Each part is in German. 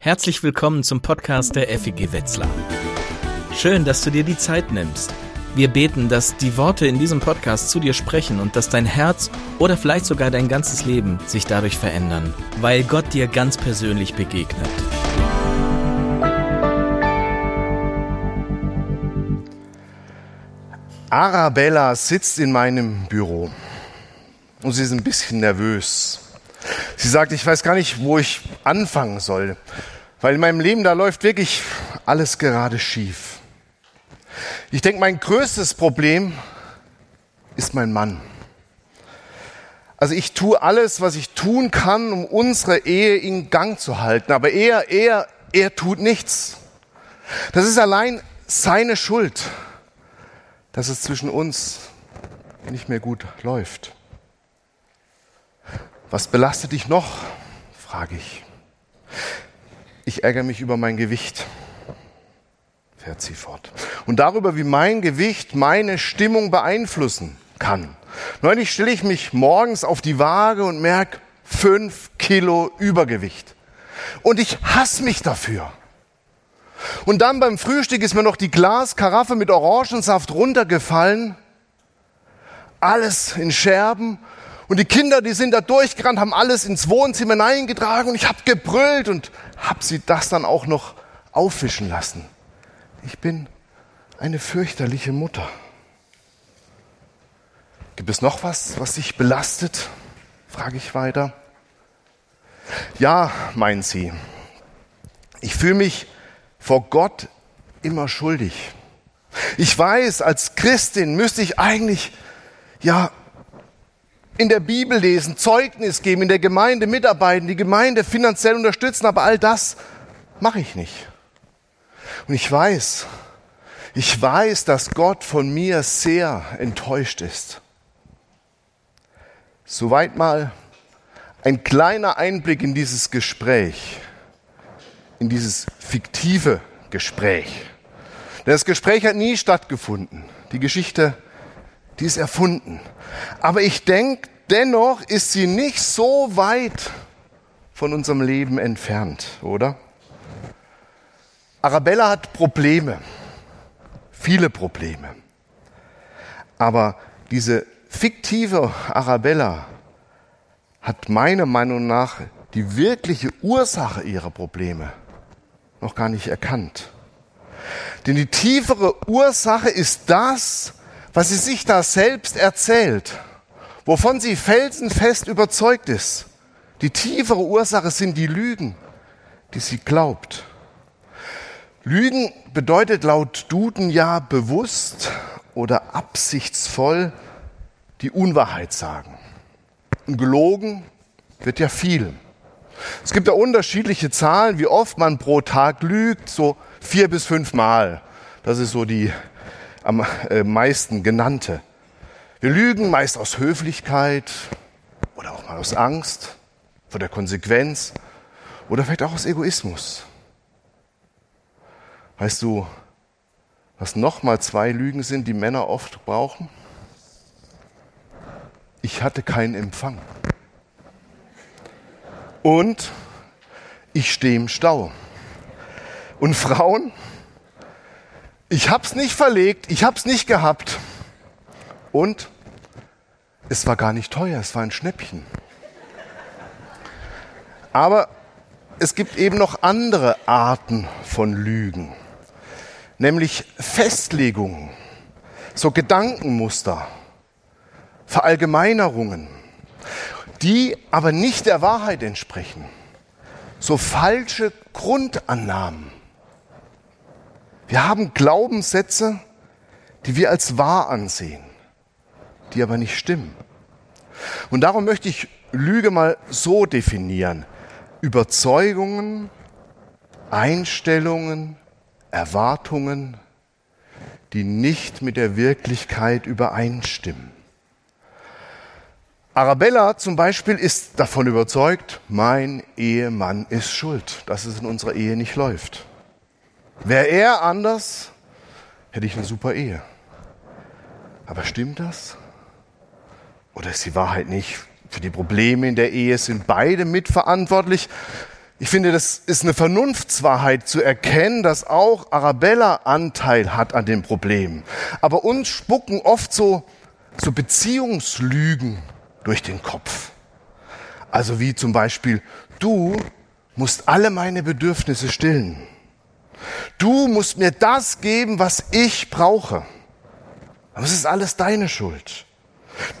Herzlich willkommen zum Podcast der FEG Wetzlar. Schön, dass du dir die Zeit nimmst. Wir beten, dass die Worte in diesem Podcast zu dir sprechen und dass dein Herz oder vielleicht sogar dein ganzes Leben sich dadurch verändern, weil Gott dir ganz persönlich begegnet. Arabella sitzt in meinem Büro und sie ist ein bisschen nervös. Sie sagt, ich weiß gar nicht, wo ich anfangen soll, weil in meinem Leben da läuft wirklich alles gerade schief. Ich denke, mein größtes Problem ist mein Mann. Also ich tue alles, was ich tun kann, um unsere Ehe in Gang zu halten, aber er, er, er tut nichts. Das ist allein seine Schuld, dass es zwischen uns nicht mehr gut läuft. Was belastet dich noch? frage ich. Ich ärgere mich über mein Gewicht, fährt sie fort. Und darüber, wie mein Gewicht meine Stimmung beeinflussen kann. Neulich stelle ich mich morgens auf die Waage und merke fünf Kilo Übergewicht. Und ich hasse mich dafür. Und dann beim Frühstück ist mir noch die Glaskaraffe mit Orangensaft runtergefallen. Alles in Scherben und die Kinder, die sind da durchgerannt, haben alles ins Wohnzimmer hineingetragen und ich habe gebrüllt und habe sie das dann auch noch aufwischen lassen. Ich bin eine fürchterliche Mutter. Gibt es noch was, was dich belastet? frage ich weiter. Ja, meint sie. Ich fühle mich vor Gott immer schuldig. Ich weiß, als Christin müsste ich eigentlich ja in der Bibel lesen, Zeugnis geben, in der Gemeinde mitarbeiten, die Gemeinde finanziell unterstützen, aber all das mache ich nicht. Und ich weiß, ich weiß, dass Gott von mir sehr enttäuscht ist. Soweit mal ein kleiner Einblick in dieses Gespräch, in dieses fiktive Gespräch. Das Gespräch hat nie stattgefunden. Die Geschichte die ist erfunden. Aber ich denke, dennoch ist sie nicht so weit von unserem Leben entfernt, oder? Arabella hat Probleme, viele Probleme. Aber diese fiktive Arabella hat meiner Meinung nach die wirkliche Ursache ihrer Probleme noch gar nicht erkannt. Denn die tiefere Ursache ist das, was sie sich da selbst erzählt, wovon sie felsenfest überzeugt ist. Die tiefere Ursache sind die Lügen, die sie glaubt. Lügen bedeutet laut Duden ja bewusst oder absichtsvoll die Unwahrheit sagen. Und gelogen wird ja viel. Es gibt ja unterschiedliche Zahlen, wie oft man pro Tag lügt, so vier bis fünf Mal. Das ist so die am äh, meisten genannte. Wir lügen meist aus Höflichkeit oder auch mal aus Angst vor der Konsequenz oder vielleicht auch aus Egoismus. Weißt du, was nochmal zwei Lügen sind, die Männer oft brauchen? Ich hatte keinen Empfang. Und ich stehe im Stau. Und Frauen, ich hab's nicht verlegt, ich hab's nicht gehabt. Und es war gar nicht teuer, es war ein Schnäppchen. Aber es gibt eben noch andere Arten von Lügen, nämlich Festlegungen, so Gedankenmuster, Verallgemeinerungen, die aber nicht der Wahrheit entsprechen, so falsche Grundannahmen. Wir haben Glaubenssätze, die wir als wahr ansehen, die aber nicht stimmen. Und darum möchte ich Lüge mal so definieren. Überzeugungen, Einstellungen, Erwartungen, die nicht mit der Wirklichkeit übereinstimmen. Arabella zum Beispiel ist davon überzeugt, mein Ehemann ist schuld, dass es in unserer Ehe nicht läuft. Wäre er anders, hätte ich eine super Ehe. Aber stimmt das? Oder ist die Wahrheit nicht? Für die Probleme in der Ehe sind beide mitverantwortlich. Ich finde, das ist eine Vernunftswahrheit zu erkennen, dass auch Arabella Anteil hat an dem Problem. Aber uns spucken oft so, so Beziehungslügen durch den Kopf. Also wie zum Beispiel, du musst alle meine Bedürfnisse stillen. Du musst mir das geben, was ich brauche. Aber es ist alles deine Schuld.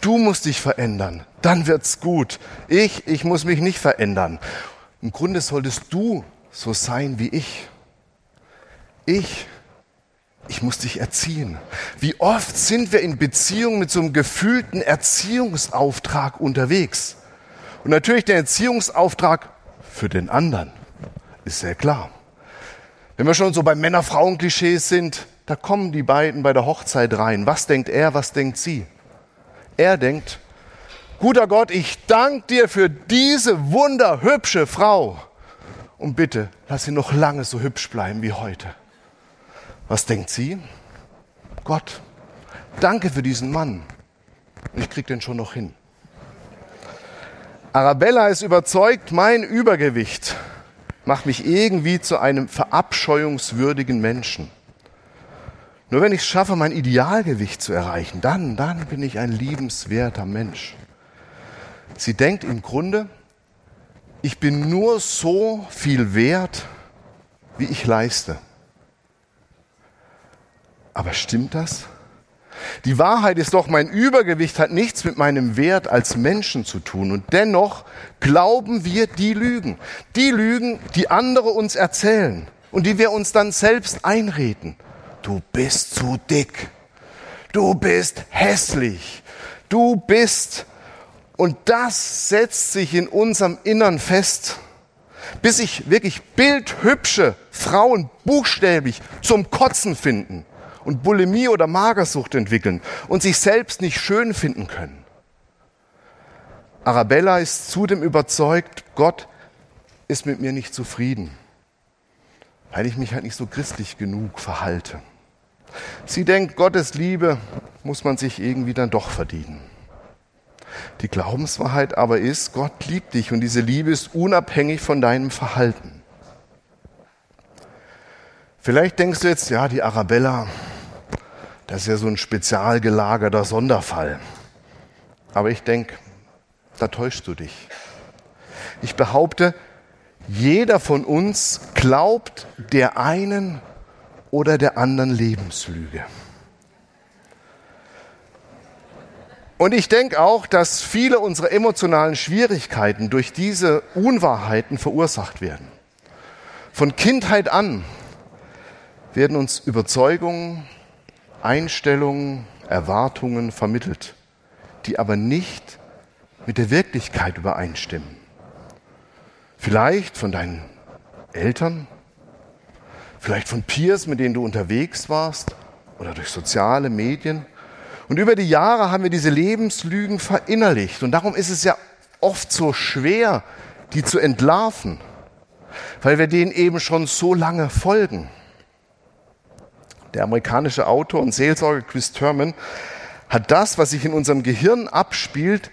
Du musst dich verändern, dann wird's gut. Ich, ich muss mich nicht verändern. Im Grunde solltest du so sein wie ich. Ich, ich muss dich erziehen. Wie oft sind wir in Beziehung mit so einem gefühlten Erziehungsauftrag unterwegs? Und natürlich der Erziehungsauftrag für den anderen ist sehr klar. Wenn wir schon so bei Männer-Frauen-Klischees sind, da kommen die beiden bei der Hochzeit rein. Was denkt er, was denkt sie? Er denkt, Guter Gott, ich danke dir für diese wunderhübsche Frau. Und bitte, lass sie noch lange so hübsch bleiben wie heute. Was denkt sie? Gott, danke für diesen Mann. Ich krieg den schon noch hin. Arabella ist überzeugt, mein Übergewicht macht mich irgendwie zu einem verabscheuungswürdigen Menschen. Nur wenn ich es schaffe, mein Idealgewicht zu erreichen, dann, dann bin ich ein liebenswerter Mensch. Sie denkt im Grunde, ich bin nur so viel wert, wie ich leiste. Aber stimmt das? Die Wahrheit ist doch, mein Übergewicht hat nichts mit meinem Wert als Menschen zu tun. Und dennoch glauben wir die Lügen. Die Lügen, die andere uns erzählen und die wir uns dann selbst einreden. Du bist zu dick. Du bist hässlich. Du bist und das setzt sich in unserem Innern fest, bis sich wirklich bildhübsche Frauen buchstäblich zum Kotzen finden und Bulimie oder Magersucht entwickeln und sich selbst nicht schön finden können. Arabella ist zudem überzeugt, Gott ist mit mir nicht zufrieden, weil ich mich halt nicht so christlich genug verhalte. Sie denkt, Gottes Liebe muss man sich irgendwie dann doch verdienen. Die Glaubenswahrheit aber ist, Gott liebt dich und diese Liebe ist unabhängig von deinem Verhalten. Vielleicht denkst du jetzt, ja, die Arabella, das ist ja so ein spezial gelagerter Sonderfall. Aber ich denke, da täuschst du dich. Ich behaupte, jeder von uns glaubt der einen oder der anderen Lebenslüge. Und ich denke auch, dass viele unserer emotionalen Schwierigkeiten durch diese Unwahrheiten verursacht werden. Von Kindheit an werden uns Überzeugungen, Einstellungen, Erwartungen vermittelt, die aber nicht mit der Wirklichkeit übereinstimmen. Vielleicht von deinen Eltern, vielleicht von Peers, mit denen du unterwegs warst oder durch soziale Medien und über die Jahre haben wir diese Lebenslügen verinnerlicht. Und darum ist es ja oft so schwer, die zu entlarven, weil wir denen eben schon so lange folgen. Der amerikanische Autor und Seelsorger Chris Thurman hat das, was sich in unserem Gehirn abspielt,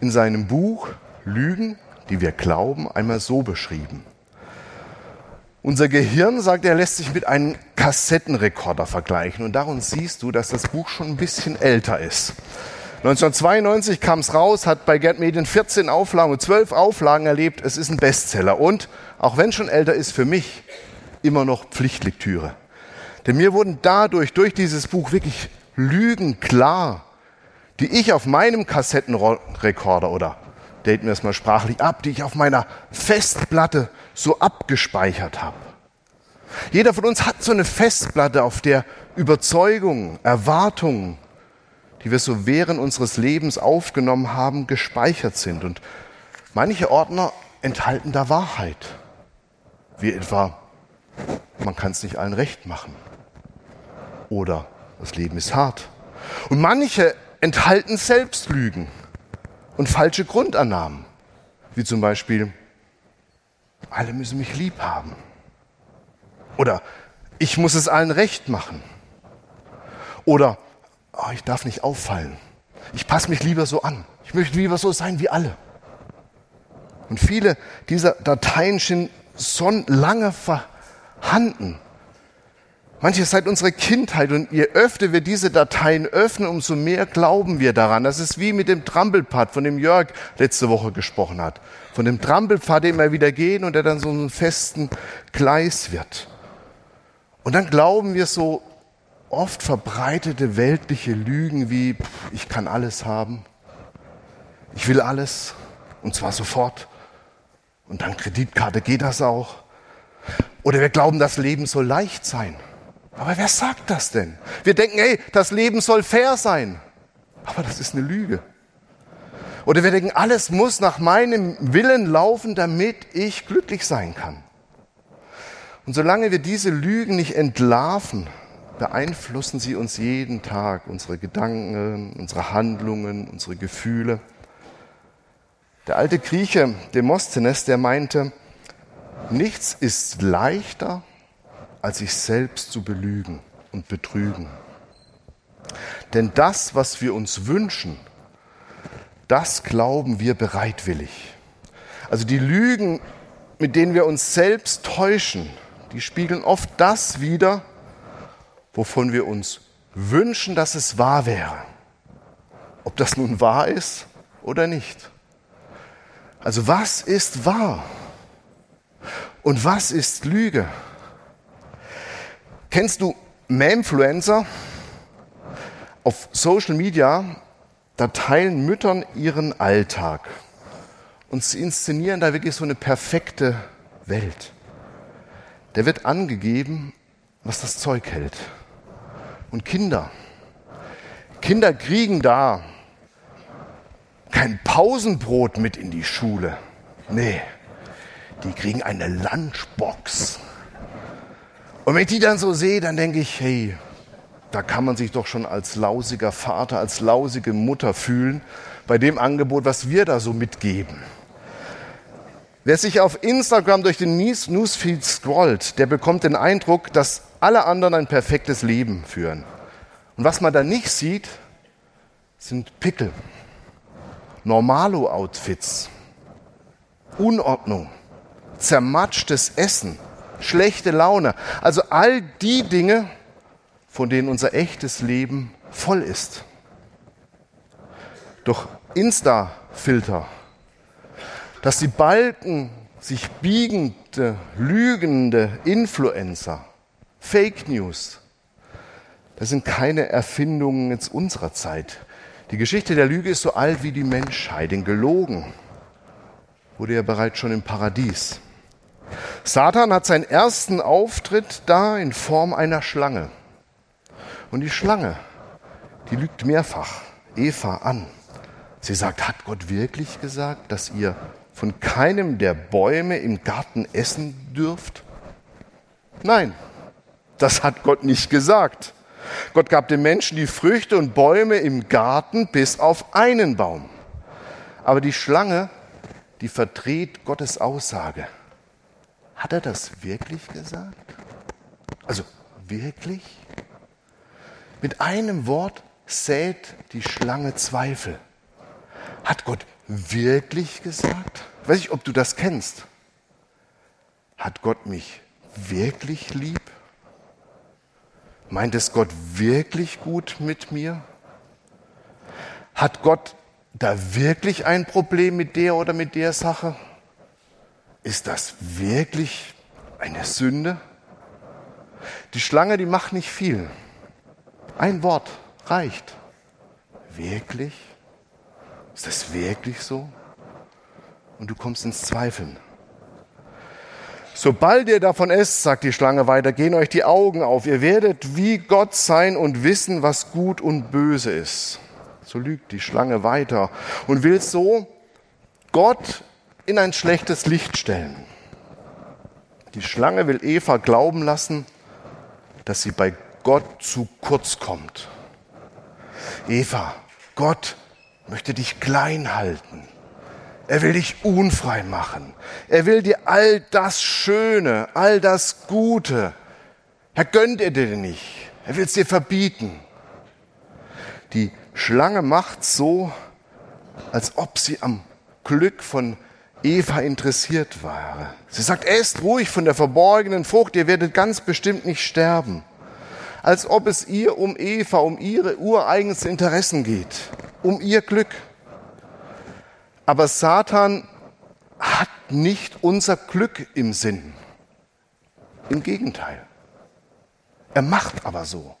in seinem Buch Lügen, die wir glauben, einmal so beschrieben. Unser Gehirn, sagt er, lässt sich mit einem Kassettenrekorder vergleichen. Und darum siehst du, dass das Buch schon ein bisschen älter ist. 1992 kam es raus, hat bei Gerd Medien 14 Auflagen und 12 Auflagen erlebt. Es ist ein Bestseller. Und, auch wenn schon älter ist, für mich immer noch Pflichtlektüre. Denn mir wurden dadurch, durch dieses Buch wirklich Lügen klar, die ich auf meinem Kassettenrekorder oder daten wir es mal sprachlich ab, die ich auf meiner Festplatte so abgespeichert habe. Jeder von uns hat so eine Festplatte, auf der Überzeugungen, Erwartungen, die wir so während unseres Lebens aufgenommen haben, gespeichert sind. Und manche Ordner enthalten da Wahrheit. Wie etwa, man kann es nicht allen recht machen. Oder das Leben ist hart. Und manche enthalten Selbstlügen und falsche Grundannahmen. Wie zum Beispiel, alle müssen mich lieb haben. Oder ich muss es allen recht machen. Oder oh, ich darf nicht auffallen. Ich passe mich lieber so an. Ich möchte lieber so sein wie alle. Und viele dieser Dateien sind schon lange vorhanden. Manche seit unserer Kindheit. Und je öfter wir diese Dateien öffnen, umso mehr glauben wir daran. Das ist wie mit dem Trampelpfad, von dem Jörg letzte Woche gesprochen hat. Von dem Trampelpfad, den wir wieder gehen und der dann so einen festen Gleis wird. Und dann glauben wir so oft verbreitete weltliche Lügen wie, ich kann alles haben, ich will alles und zwar sofort und dann Kreditkarte geht das auch. Oder wir glauben, das Leben soll leicht sein. Aber wer sagt das denn? Wir denken, hey, das Leben soll fair sein. Aber das ist eine Lüge. Oder wir denken, alles muss nach meinem Willen laufen, damit ich glücklich sein kann. Und solange wir diese Lügen nicht entlarven, beeinflussen sie uns jeden Tag, unsere Gedanken, unsere Handlungen, unsere Gefühle. Der alte Grieche Demosthenes, der meinte, nichts ist leichter als sich selbst zu belügen und betrügen. Denn das, was wir uns wünschen, das glauben wir bereitwillig. Also die Lügen, mit denen wir uns selbst täuschen, die spiegeln oft das wider, wovon wir uns wünschen, dass es wahr wäre. Ob das nun wahr ist oder nicht. Also was ist wahr? Und was ist Lüge? Kennst du Memfluencer? Auf Social Media, da teilen Müttern ihren Alltag. Und sie inszenieren da wirklich so eine perfekte Welt. Der wird angegeben, was das Zeug hält. Und Kinder. Kinder kriegen da kein Pausenbrot mit in die Schule. Nee, die kriegen eine Lunchbox. Und wenn ich die dann so sehe, dann denke ich, hey, da kann man sich doch schon als lausiger Vater, als lausige Mutter fühlen bei dem Angebot, was wir da so mitgeben. Wer sich auf Instagram durch den Newsfeed scrollt, der bekommt den Eindruck, dass alle anderen ein perfektes Leben führen. Und was man da nicht sieht, sind Pickel, Normalo-Outfits, Unordnung, zermatschtes Essen, schlechte Laune. Also all die Dinge, von denen unser echtes Leben voll ist. Doch Insta-Filter, dass die Balken sich biegende, lügende Influencer, Fake News, das sind keine Erfindungen jetzt unserer Zeit. Die Geschichte der Lüge ist so alt wie die Menschheit. Den Gelogen wurde ja bereits schon im Paradies. Satan hat seinen ersten Auftritt da in Form einer Schlange. Und die Schlange, die lügt mehrfach Eva an. Sie sagt, hat Gott wirklich gesagt, dass ihr von keinem der Bäume im Garten essen dürft? Nein, das hat Gott nicht gesagt. Gott gab den Menschen die Früchte und Bäume im Garten bis auf einen Baum. Aber die Schlange, die verdreht Gottes Aussage. Hat er das wirklich gesagt? Also wirklich? Mit einem Wort sät die Schlange Zweifel. Hat Gott wirklich gesagt? Ich weiß nicht, ob du das kennst. Hat Gott mich wirklich lieb? Meint es Gott wirklich gut mit mir? Hat Gott da wirklich ein Problem mit der oder mit der Sache? Ist das wirklich eine Sünde? Die Schlange, die macht nicht viel. Ein Wort reicht. Wirklich? Ist das wirklich so? Und du kommst ins Zweifeln. Sobald ihr davon esst, sagt die Schlange weiter, gehen euch die Augen auf. Ihr werdet wie Gott sein und wissen, was gut und böse ist. So lügt die Schlange weiter und will so Gott in ein schlechtes Licht stellen. Die Schlange will Eva glauben lassen, dass sie bei Gott zu kurz kommt. Eva, Gott möchte dich klein halten. Er will dich unfrei machen. Er will dir all das Schöne, all das Gute. Er gönnt er dir nicht. Er will es dir verbieten. Die Schlange macht so, als ob sie am Glück von Eva interessiert war. Sie sagt, esst ruhig von der verborgenen Frucht, ihr werdet ganz bestimmt nicht sterben. Als ob es ihr um Eva, um ihre ureigensten Interessen geht, um ihr Glück. Aber Satan hat nicht unser Glück im Sinn. Im Gegenteil. Er macht aber so.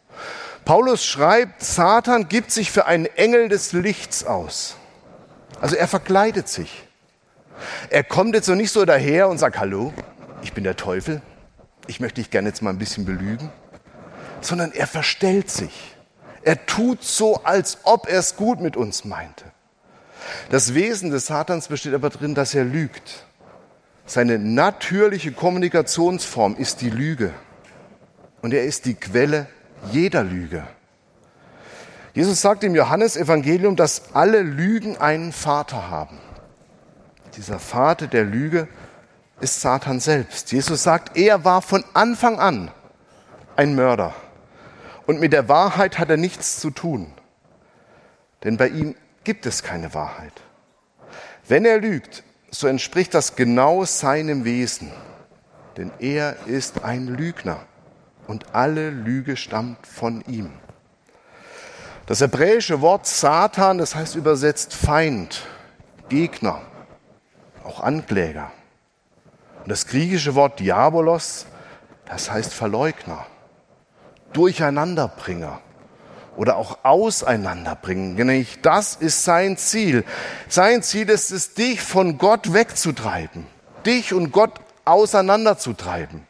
Paulus schreibt, Satan gibt sich für einen Engel des Lichts aus. Also er verkleidet sich. Er kommt jetzt so nicht so daher und sagt, hallo, ich bin der Teufel, ich möchte dich gerne jetzt mal ein bisschen belügen, sondern er verstellt sich. Er tut so, als ob er es gut mit uns meinte. Das Wesen des Satans besteht aber darin, dass er lügt. Seine natürliche Kommunikationsform ist die Lüge. Und er ist die Quelle jeder Lüge. Jesus sagt im Johannesevangelium, dass alle Lügen einen Vater haben. Dieser Vater der Lüge ist Satan selbst. Jesus sagt, er war von Anfang an ein Mörder. Und mit der Wahrheit hat er nichts zu tun. Denn bei ihm gibt es keine Wahrheit. Wenn er lügt, so entspricht das genau seinem Wesen. Denn er ist ein Lügner und alle Lüge stammt von ihm. Das hebräische Wort Satan, das heißt übersetzt Feind, Gegner, auch Ankläger. Und das griechische Wort Diabolos, das heißt Verleugner, Durcheinanderbringer oder auch auseinanderbringen. Nämlich das ist sein Ziel. Sein Ziel ist es, dich von Gott wegzutreiben, dich und Gott auseinanderzutreiben.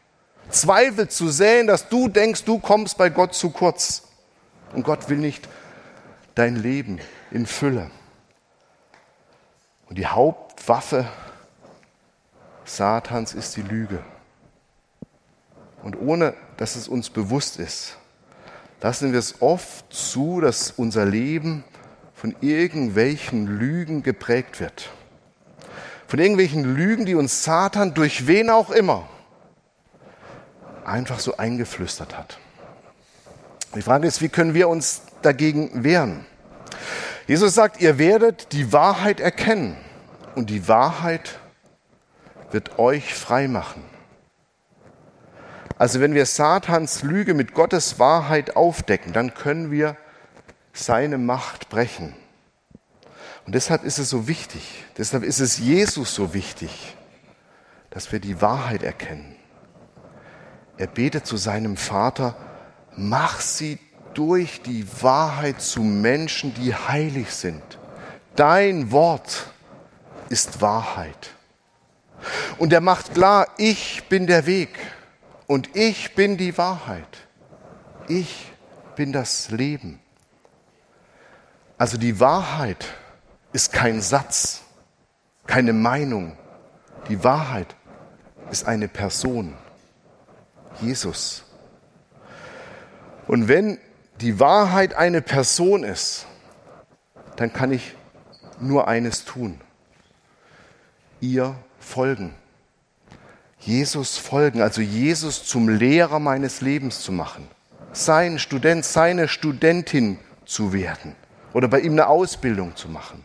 Zweifel zu säen, dass du denkst, du kommst bei Gott zu kurz. Und Gott will nicht dein Leben in Fülle. Und die Hauptwaffe Satans ist die Lüge. Und ohne dass es uns bewusst ist, lassen wir es oft zu, dass unser Leben von irgendwelchen Lügen geprägt wird. Von irgendwelchen Lügen, die uns Satan durch wen auch immer einfach so eingeflüstert hat. Die Frage ist, wie können wir uns dagegen wehren? Jesus sagt, ihr werdet die Wahrheit erkennen und die Wahrheit wird euch frei machen. Also wenn wir Satans Lüge mit Gottes Wahrheit aufdecken, dann können wir seine Macht brechen. Und deshalb ist es so wichtig, deshalb ist es Jesus so wichtig, dass wir die Wahrheit erkennen. Er betet zu seinem Vater, mach sie durch die Wahrheit zu Menschen, die heilig sind. Dein Wort ist Wahrheit. Und er macht klar, ich bin der Weg und ich bin die Wahrheit. Ich bin das Leben. Also die Wahrheit ist kein Satz, keine Meinung. Die Wahrheit ist eine Person. Jesus. Und wenn die Wahrheit eine Person ist, dann kann ich nur eines tun. Ihr folgen. Jesus folgen, also Jesus zum Lehrer meines Lebens zu machen. Sein Student, seine Studentin zu werden oder bei ihm eine Ausbildung zu machen.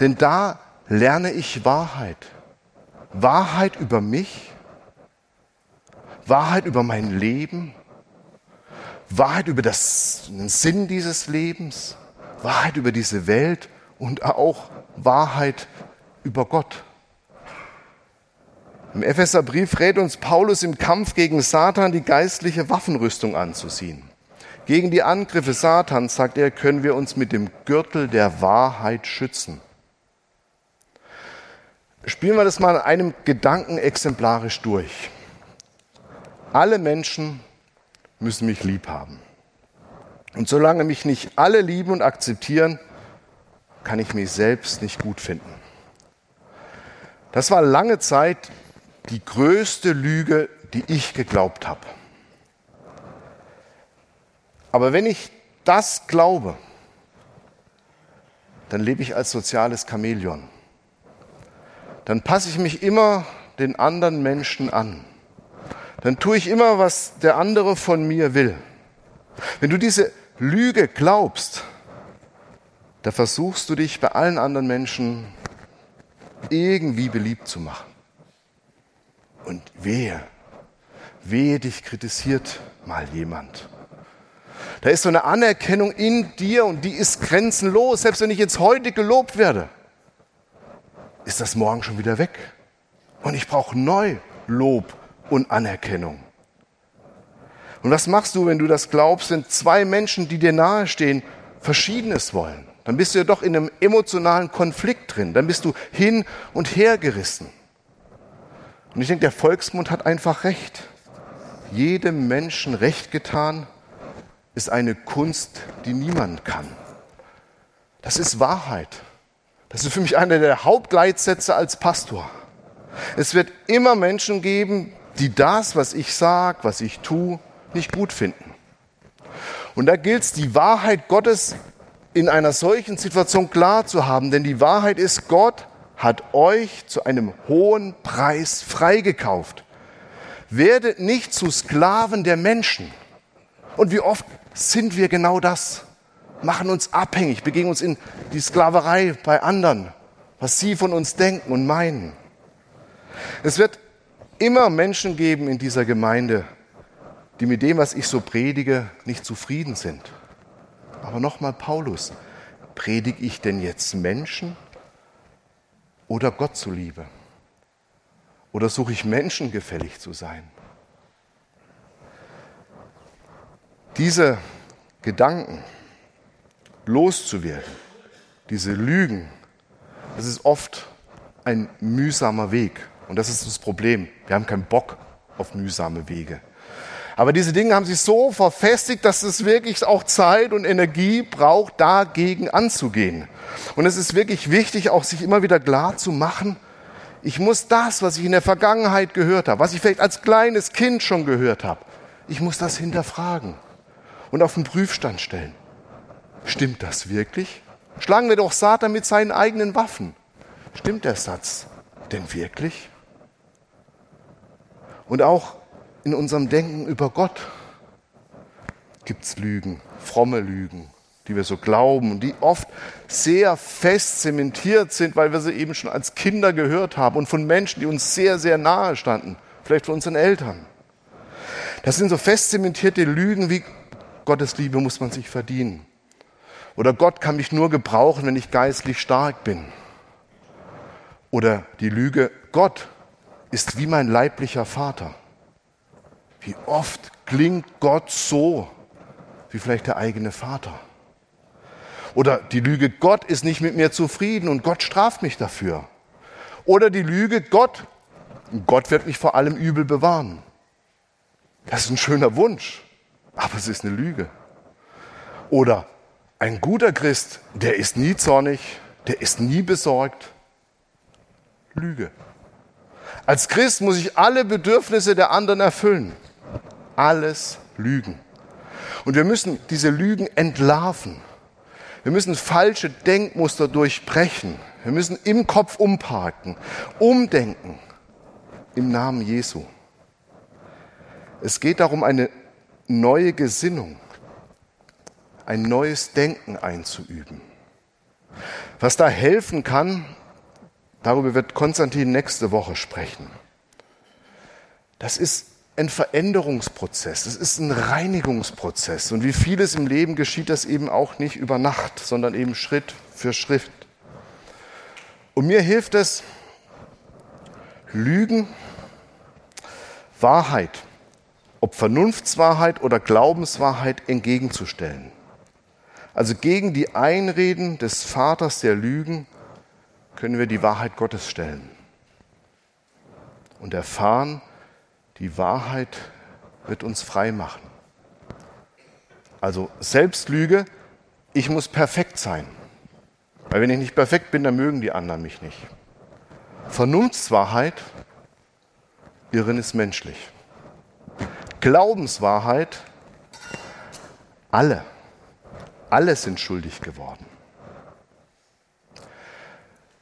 Denn da lerne ich Wahrheit. Wahrheit über mich Wahrheit über mein Leben, Wahrheit über das, den Sinn dieses Lebens, Wahrheit über diese Welt und auch Wahrheit über Gott. Im Epheserbrief rät uns Paulus im Kampf gegen Satan die geistliche Waffenrüstung anzuziehen. Gegen die Angriffe Satans, sagt er, können wir uns mit dem Gürtel der Wahrheit schützen. Spielen wir das mal in einem Gedanken exemplarisch durch. Alle Menschen müssen mich lieb haben. Und solange mich nicht alle lieben und akzeptieren, kann ich mich selbst nicht gut finden. Das war lange Zeit die größte Lüge, die ich geglaubt habe. Aber wenn ich das glaube, dann lebe ich als soziales Chamäleon. Dann passe ich mich immer den anderen Menschen an dann tue ich immer, was der andere von mir will. Wenn du diese Lüge glaubst, da versuchst du dich bei allen anderen Menschen irgendwie beliebt zu machen. Und wehe, wehe dich kritisiert mal jemand. Da ist so eine Anerkennung in dir und die ist grenzenlos. Selbst wenn ich jetzt heute gelobt werde, ist das morgen schon wieder weg. Und ich brauche neu Lob und Anerkennung. Und was machst du, wenn du das glaubst, wenn zwei Menschen, die dir nahestehen, Verschiedenes wollen? Dann bist du ja doch in einem emotionalen Konflikt drin. Dann bist du hin und her gerissen. Und ich denke, der Volksmund hat einfach recht. Jedem Menschen recht getan ist eine Kunst, die niemand kann. Das ist Wahrheit. Das ist für mich einer der Hauptleitsätze als Pastor. Es wird immer Menschen geben, die das, was ich sage, was ich tue, nicht gut finden. Und da gilt es, die Wahrheit Gottes in einer solchen Situation klar zu haben, denn die Wahrheit ist, Gott hat euch zu einem hohen Preis freigekauft. Werdet nicht zu Sklaven der Menschen. Und wie oft sind wir genau das? Machen uns abhängig, begeben uns in die Sklaverei bei anderen, was sie von uns denken und meinen. Es wird immer Menschen geben in dieser Gemeinde, die mit dem, was ich so predige, nicht zufrieden sind. Aber nochmal Paulus, predige ich denn jetzt Menschen oder Gott zuliebe? Oder suche ich menschengefällig zu sein? Diese Gedanken loszuwerden, diese Lügen, das ist oft ein mühsamer Weg. Und das ist das Problem. Wir haben keinen Bock auf mühsame Wege. Aber diese Dinge haben sich so verfestigt, dass es wirklich auch Zeit und Energie braucht, dagegen anzugehen. Und es ist wirklich wichtig, auch sich immer wieder klar zu machen, ich muss das, was ich in der Vergangenheit gehört habe, was ich vielleicht als kleines Kind schon gehört habe, ich muss das hinterfragen und auf den Prüfstand stellen. Stimmt das wirklich? Schlagen wir doch Satan mit seinen eigenen Waffen. Stimmt der Satz denn wirklich? Und auch in unserem Denken über Gott gibt es Lügen, fromme Lügen, die wir so glauben und die oft sehr fest zementiert sind, weil wir sie eben schon als Kinder gehört haben und von Menschen, die uns sehr, sehr nahe standen, vielleicht von unseren Eltern. Das sind so fest zementierte Lügen wie Gottes Liebe muss man sich verdienen. Oder Gott kann mich nur gebrauchen, wenn ich geistlich stark bin. Oder die Lüge, Gott ist wie mein leiblicher Vater. Wie oft klingt Gott so wie vielleicht der eigene Vater? Oder die Lüge, Gott ist nicht mit mir zufrieden und Gott straft mich dafür. Oder die Lüge, Gott, Gott wird mich vor allem Übel bewahren. Das ist ein schöner Wunsch, aber es ist eine Lüge. Oder ein guter Christ, der ist nie zornig, der ist nie besorgt. Lüge. Als Christ muss ich alle Bedürfnisse der anderen erfüllen. Alles Lügen. Und wir müssen diese Lügen entlarven. Wir müssen falsche Denkmuster durchbrechen. Wir müssen im Kopf umparken, umdenken im Namen Jesu. Es geht darum, eine neue Gesinnung, ein neues Denken einzuüben. Was da helfen kann, darüber wird Konstantin nächste Woche sprechen. Das ist ein Veränderungsprozess, das ist ein Reinigungsprozess. Und wie vieles im Leben geschieht das eben auch nicht über Nacht, sondern eben Schritt für Schritt. Und mir hilft es, Lügen, Wahrheit, ob Vernunftswahrheit oder Glaubenswahrheit entgegenzustellen. Also gegen die Einreden des Vaters der Lügen können wir die Wahrheit Gottes stellen und erfahren, die Wahrheit wird uns frei machen. Also Selbstlüge, ich muss perfekt sein. Weil wenn ich nicht perfekt bin, dann mögen die anderen mich nicht. Vernunftswahrheit, Irren ist menschlich. Glaubenswahrheit, alle, alle sind schuldig geworden.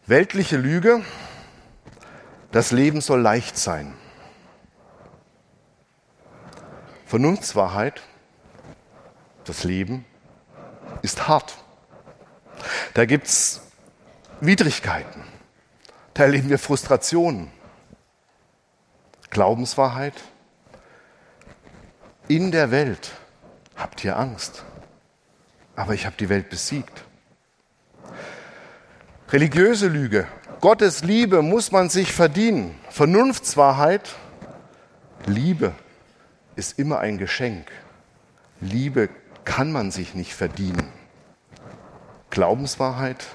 Weltliche Lüge, das Leben soll leicht sein. Vernunftswahrheit, das Leben ist hart. Da gibt es Widrigkeiten. Da erleben wir Frustrationen. Glaubenswahrheit. In der Welt habt ihr Angst, aber ich habe die Welt besiegt. Religiöse Lüge. Gottes Liebe muss man sich verdienen. Vernunftswahrheit. Liebe ist immer ein Geschenk. Liebe kann man sich nicht verdienen. Glaubenswahrheit.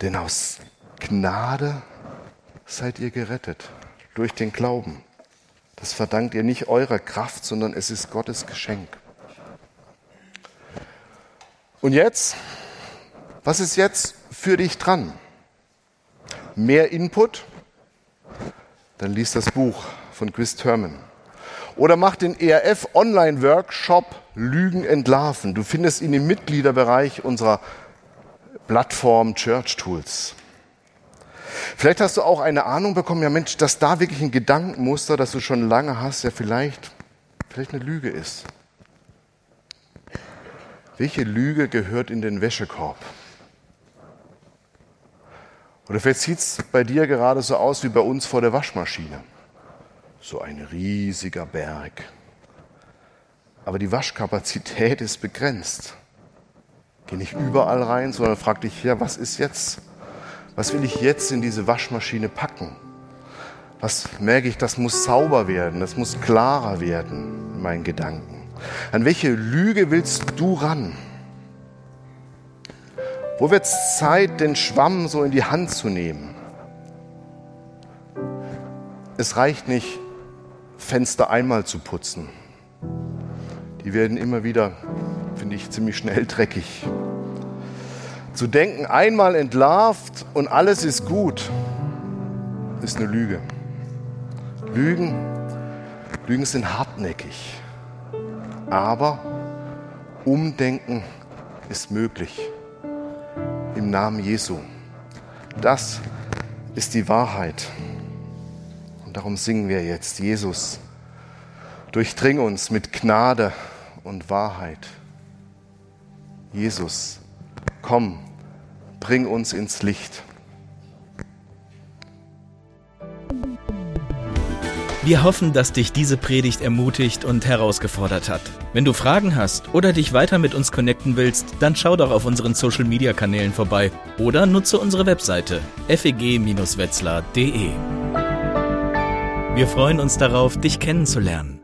Denn aus Gnade seid ihr gerettet durch den Glauben. Das verdankt ihr nicht eurer Kraft, sondern es ist Gottes Geschenk. Und jetzt, was ist jetzt für dich dran? Mehr Input? Dann lies das Buch von Chris Thurman. Oder mach den ERF Online Workshop Lügen entlarven. Du findest ihn im Mitgliederbereich unserer Plattform Church Tools. Vielleicht hast du auch eine Ahnung bekommen, ja Mensch, dass da wirklich ein Gedankenmuster, das du schon lange hast, ja vielleicht, vielleicht eine Lüge ist. Welche Lüge gehört in den Wäschekorb? Oder vielleicht sieht es bei dir gerade so aus wie bei uns vor der Waschmaschine. So ein riesiger Berg. Aber die Waschkapazität ist begrenzt. Geh nicht überall rein, sondern frag dich, ja, was ist jetzt? Was will ich jetzt in diese Waschmaschine packen? Was merke ich, das muss sauber werden, das muss klarer werden in meinen Gedanken. An welche Lüge willst du ran? Wo wird es Zeit, den Schwamm so in die Hand zu nehmen? Es reicht nicht, Fenster einmal zu putzen. Die werden immer wieder, finde ich, ziemlich schnell dreckig. Zu denken, einmal entlarvt und alles ist gut, ist eine Lüge. Lügen, Lügen sind hartnäckig. Aber Umdenken ist möglich. Im Namen Jesu. Das ist die Wahrheit. Darum singen wir jetzt, Jesus, durchdring uns mit Gnade und Wahrheit. Jesus, komm bring uns ins Licht. Wir hoffen, dass dich diese Predigt ermutigt und herausgefordert hat. Wenn du Fragen hast oder dich weiter mit uns connecten willst, dann schau doch auf unseren Social Media Kanälen vorbei oder nutze unsere Webseite feg-wetzlar.de. Wir freuen uns darauf, dich kennenzulernen.